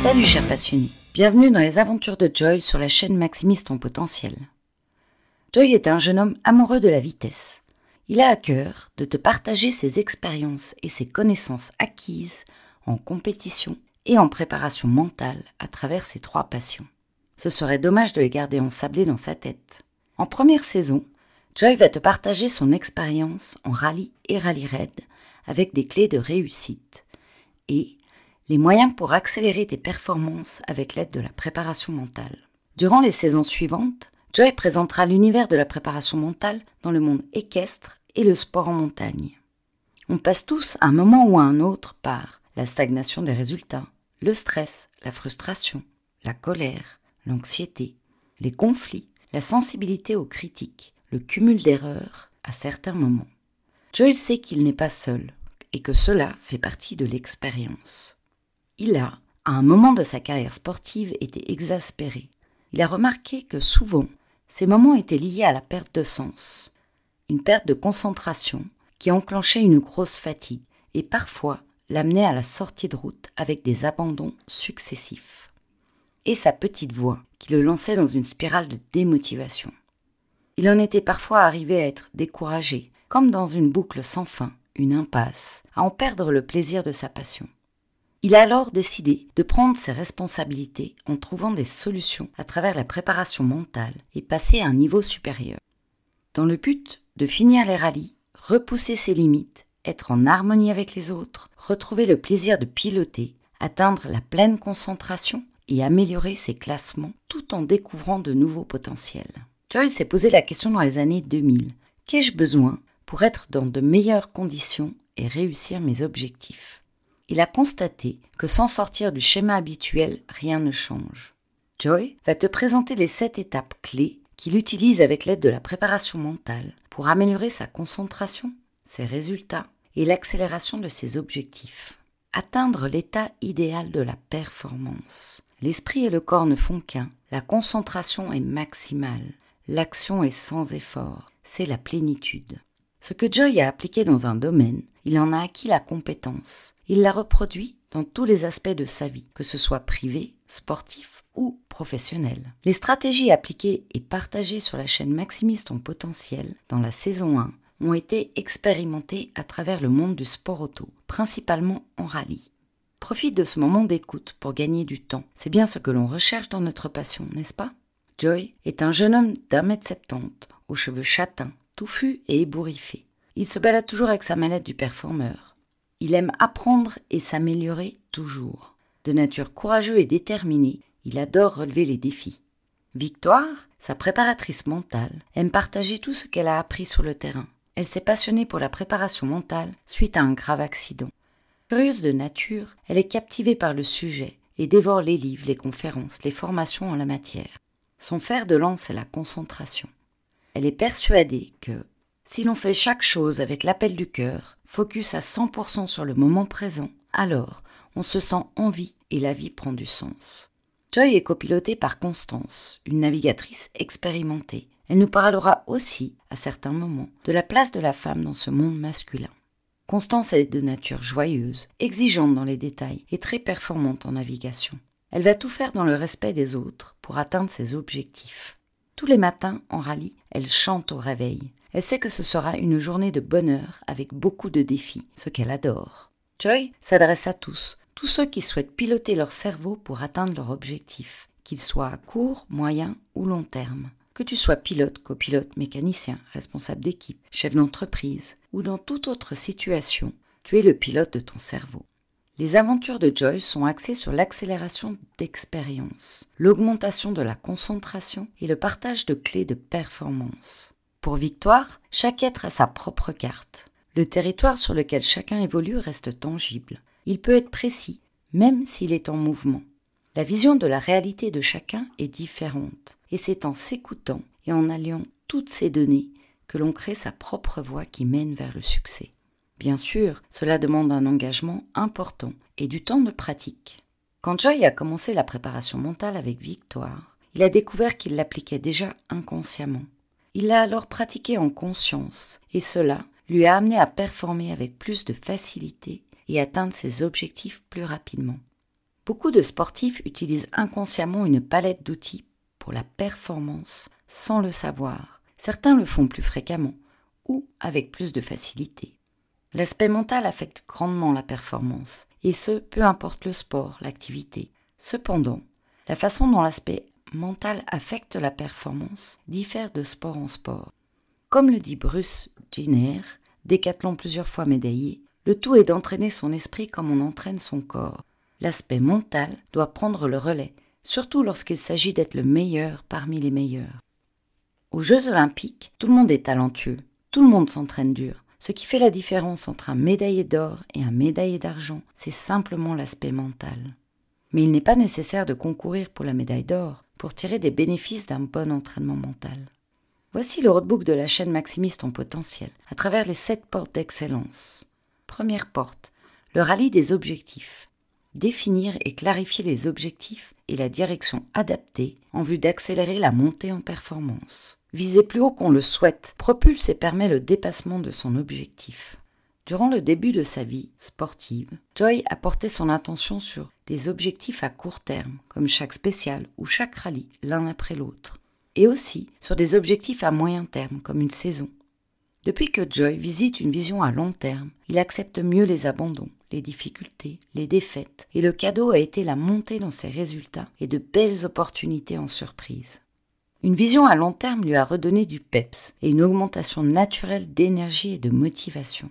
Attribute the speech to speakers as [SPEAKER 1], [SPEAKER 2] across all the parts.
[SPEAKER 1] Salut chers passionnés, bienvenue dans les aventures de Joy sur la chaîne Maximise ton potentiel. Joy est un jeune homme amoureux de la vitesse. Il a à cœur de te partager ses expériences et ses connaissances acquises en compétition et en préparation mentale à travers ses trois passions. Ce serait dommage de les garder ensablés dans sa tête. En première saison, Joy va te partager son expérience en rallye et rallye raid avec des clés de réussite et les moyens pour accélérer tes performances avec l'aide de la préparation mentale. Durant les saisons suivantes, Joy présentera l'univers de la préparation mentale dans le monde équestre et le sport en montagne. On passe tous à un moment ou à un autre par la stagnation des résultats, le stress, la frustration, la colère, l'anxiété, les conflits, la sensibilité aux critiques, le cumul d'erreurs à certains moments. Joy sait qu'il n'est pas seul et que cela fait partie de l'expérience. Il a, à un moment de sa carrière sportive, été exaspéré. Il a remarqué que souvent, ces moments étaient liés à la perte de sens, une perte de concentration qui enclenchait une grosse fatigue et parfois l'amenait à la sortie de route avec des abandons successifs. Et sa petite voix qui le lançait dans une spirale de démotivation. Il en était parfois arrivé à être découragé, comme dans une boucle sans fin, une impasse, à en perdre le plaisir de sa passion. Il a alors décidé de prendre ses responsabilités en trouvant des solutions à travers la préparation mentale et passer à un niveau supérieur. Dans le but de finir les rallyes, repousser ses limites, être en harmonie avec les autres, retrouver le plaisir de piloter, atteindre la pleine concentration et améliorer ses classements tout en découvrant de nouveaux potentiels. Joyce s'est posé la question dans les années 2000. Qu'ai-je besoin pour être dans de meilleures conditions et réussir mes objectifs? Il a constaté que sans sortir du schéma habituel, rien ne change. Joy va te présenter les sept étapes clés qu'il utilise avec l'aide de la préparation mentale pour améliorer sa concentration, ses résultats et l'accélération de ses objectifs. Atteindre l'état idéal de la performance. L'esprit et le corps ne font qu'un, la concentration est maximale, l'action est sans effort, c'est la plénitude. Ce que Joy a appliqué dans un domaine, il en a acquis la compétence. Il la reproduit dans tous les aspects de sa vie, que ce soit privé, sportif ou professionnel. Les stratégies appliquées et partagées sur la chaîne Maximise ton potentiel dans la saison 1 ont été expérimentées à travers le monde du sport auto, principalement en rallye. Profite de ce moment d'écoute pour gagner du temps. C'est bien ce que l'on recherche dans notre passion, n'est-ce pas? Joy est un jeune homme d'un mètre septante, aux cheveux châtains, touffus et ébouriffés. Il se balade toujours avec sa mallette du performeur. Il aime apprendre et s'améliorer toujours. De nature courageux et déterminé, il adore relever les défis. Victoire, sa préparatrice mentale, aime partager tout ce qu'elle a appris sur le terrain. Elle s'est passionnée pour la préparation mentale suite à un grave accident. Curieuse de nature, elle est captivée par le sujet et dévore les livres, les conférences, les formations en la matière. Son fer de lance est la concentration. Elle est persuadée que, si l'on fait chaque chose avec l'appel du cœur, focus à 100% sur le moment présent, alors on se sent en vie et la vie prend du sens. Joy est copilotée par Constance, une navigatrice expérimentée. Elle nous parlera aussi, à certains moments, de la place de la femme dans ce monde masculin. Constance est de nature joyeuse, exigeante dans les détails et très performante en navigation. Elle va tout faire dans le respect des autres pour atteindre ses objectifs. Tous les matins, en rallye, elle chante au réveil. Elle sait que ce sera une journée de bonheur avec beaucoup de défis, ce qu'elle adore. Joy s'adresse à tous, tous ceux qui souhaitent piloter leur cerveau pour atteindre leur objectif, qu'ils soient à court, moyen ou long terme. Que tu sois pilote, copilote, mécanicien, responsable d'équipe, chef d'entreprise ou dans toute autre situation, tu es le pilote de ton cerveau. Les aventures de Joyce sont axées sur l'accélération d'expérience, l'augmentation de la concentration et le partage de clés de performance. Pour Victoire, chaque être a sa propre carte. Le territoire sur lequel chacun évolue reste tangible. Il peut être précis, même s'il est en mouvement. La vision de la réalité de chacun est différente, et c'est en s'écoutant et en alliant toutes ces données que l'on crée sa propre voie qui mène vers le succès. Bien sûr, cela demande un engagement important et du temps de pratique. Quand Joy a commencé la préparation mentale avec Victoire, il a découvert qu'il l'appliquait déjà inconsciemment. Il l'a alors pratiqué en conscience, et cela lui a amené à performer avec plus de facilité et atteindre ses objectifs plus rapidement. Beaucoup de sportifs utilisent inconsciemment une palette d'outils pour la performance sans le savoir. Certains le font plus fréquemment ou avec plus de facilité. L'aspect mental affecte grandement la performance, et ce, peu importe le sport, l'activité. Cependant, la façon dont l'aspect mental affecte la performance diffère de sport en sport. Comme le dit Bruce Jenner, décathlon plusieurs fois médaillé, le tout est d'entraîner son esprit comme on entraîne son corps. L'aspect mental doit prendre le relais, surtout lorsqu'il s'agit d'être le meilleur parmi les meilleurs. Aux Jeux olympiques, tout le monde est talentueux, tout le monde s'entraîne dur. Ce qui fait la différence entre un médaillé d'or et un médaillé d'argent, c'est simplement l'aspect mental. Mais il n'est pas nécessaire de concourir pour la médaille d'or pour tirer des bénéfices d'un bon entraînement mental. Voici le roadbook de la chaîne Maximiste en potentiel, à travers les sept portes d'excellence. Première porte, le rallye des objectifs. Définir et clarifier les objectifs et la direction adaptée en vue d'accélérer la montée en performance. Viser plus haut qu'on le souhaite propulse et permet le dépassement de son objectif. Durant le début de sa vie sportive, Joy a porté son attention sur des objectifs à court terme, comme chaque spécial ou chaque rallye, l'un après l'autre, et aussi sur des objectifs à moyen terme, comme une saison. Depuis que Joy visite une vision à long terme, il accepte mieux les abandons, les difficultés, les défaites, et le cadeau a été la montée dans ses résultats et de belles opportunités en surprise. Une vision à long terme lui a redonné du peps et une augmentation naturelle d'énergie et de motivation.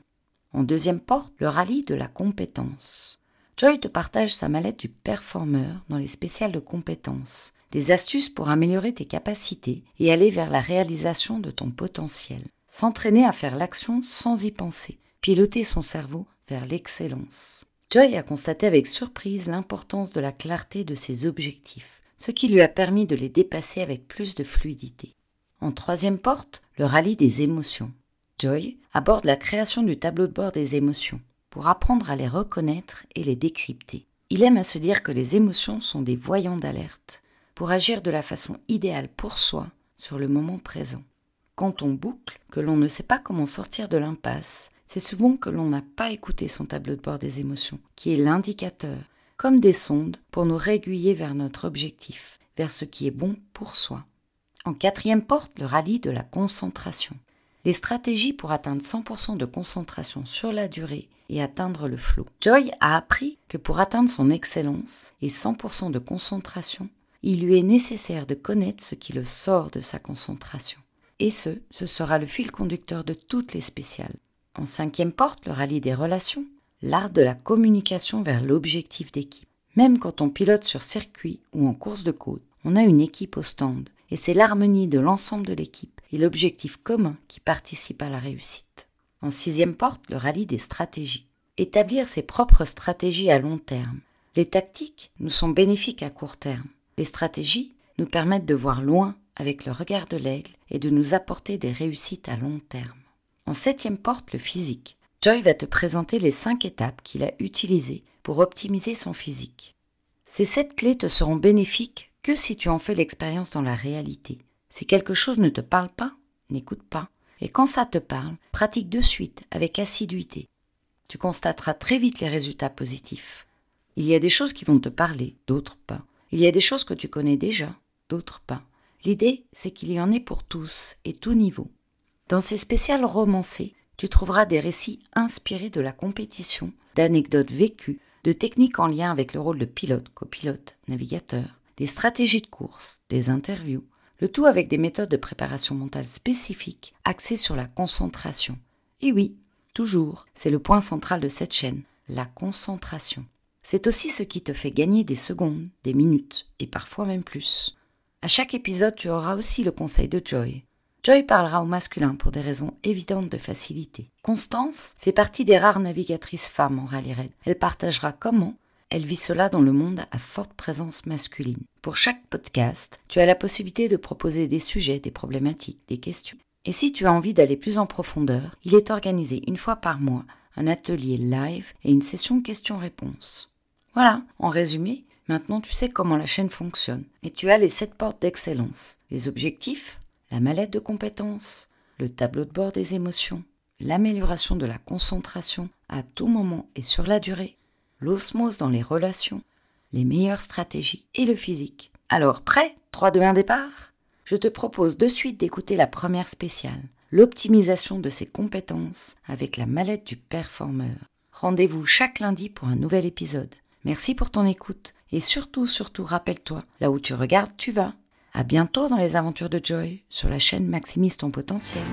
[SPEAKER 1] En deuxième porte, le rallye de la compétence. Joy te partage sa mallette du performeur dans les spéciales de compétences, des astuces pour améliorer tes capacités et aller vers la réalisation de ton potentiel. S'entraîner à faire l'action sans y penser, piloter son cerveau vers l'excellence. Joy a constaté avec surprise l'importance de la clarté de ses objectifs, ce qui lui a permis de les dépasser avec plus de fluidité. En troisième porte, le rallye des émotions. Joy aborde la création du tableau de bord des émotions pour apprendre à les reconnaître et les décrypter. Il aime à se dire que les émotions sont des voyants d'alerte pour agir de la façon idéale pour soi sur le moment présent. Quand on boucle, que l'on ne sait pas comment sortir de l'impasse, c'est souvent que l'on n'a pas écouté son tableau de bord des émotions, qui est l'indicateur, comme des sondes, pour nous réguiller vers notre objectif, vers ce qui est bon pour soi. En quatrième porte, le rallye de la concentration. Les stratégies pour atteindre 100% de concentration sur la durée et atteindre le flot. Joy a appris que pour atteindre son excellence et 100% de concentration, il lui est nécessaire de connaître ce qui le sort de sa concentration. Et ce, ce sera le fil conducteur de toutes les spéciales. En cinquième porte, le rallye des relations, l'art de la communication vers l'objectif d'équipe. Même quand on pilote sur circuit ou en course de côte, on a une équipe au stand, et c'est l'harmonie de l'ensemble de l'équipe et l'objectif commun qui participe à la réussite. En sixième porte, le rallye des stratégies. Établir ses propres stratégies à long terme. Les tactiques nous sont bénéfiques à court terme. Les stratégies nous permettent de voir loin avec le regard de l'aigle et de nous apporter des réussites à long terme. En septième porte, le physique. Joy va te présenter les cinq étapes qu'il a utilisées pour optimiser son physique. Ces sept clés te seront bénéfiques que si tu en fais l'expérience dans la réalité. Si quelque chose ne te parle pas, n'écoute pas. Et quand ça te parle, pratique de suite, avec assiduité. Tu constateras très vite les résultats positifs. Il y a des choses qui vont te parler, d'autres pas. Il y a des choses que tu connais déjà, d'autres pas. L'idée, c'est qu'il y en ait pour tous et tout niveau. Dans ces spéciales romancées, tu trouveras des récits inspirés de la compétition, d'anecdotes vécues, de techniques en lien avec le rôle de pilote, copilote, navigateur, des stratégies de course, des interviews, le tout avec des méthodes de préparation mentale spécifiques axées sur la concentration. Et oui, toujours, c'est le point central de cette chaîne, la concentration. C'est aussi ce qui te fait gagner des secondes, des minutes, et parfois même plus. À chaque épisode, tu auras aussi le conseil de Joy. Joy parlera au masculin pour des raisons évidentes de facilité. Constance fait partie des rares navigatrices femmes en rallye raid. Elle partagera comment elle vit cela dans le monde à forte présence masculine. Pour chaque podcast, tu as la possibilité de proposer des sujets, des problématiques, des questions. Et si tu as envie d'aller plus en profondeur, il est organisé une fois par mois un atelier live et une session questions-réponses. Voilà, en résumé, Maintenant, tu sais comment la chaîne fonctionne. Et tu as les sept portes d'excellence. Les objectifs, la mallette de compétences, le tableau de bord des émotions, l'amélioration de la concentration à tout moment et sur la durée, l'osmose dans les relations, les meilleures stratégies et le physique. Alors, prêt? 3, 2, 1, départ? Je te propose de suite d'écouter la première spéciale, l'optimisation de ses compétences avec la mallette du performeur. Rendez-vous chaque lundi pour un nouvel épisode. Merci pour ton écoute et surtout, surtout, rappelle-toi, là où tu regardes, tu vas. À bientôt dans les aventures de Joy sur la chaîne Maximise ton potentiel.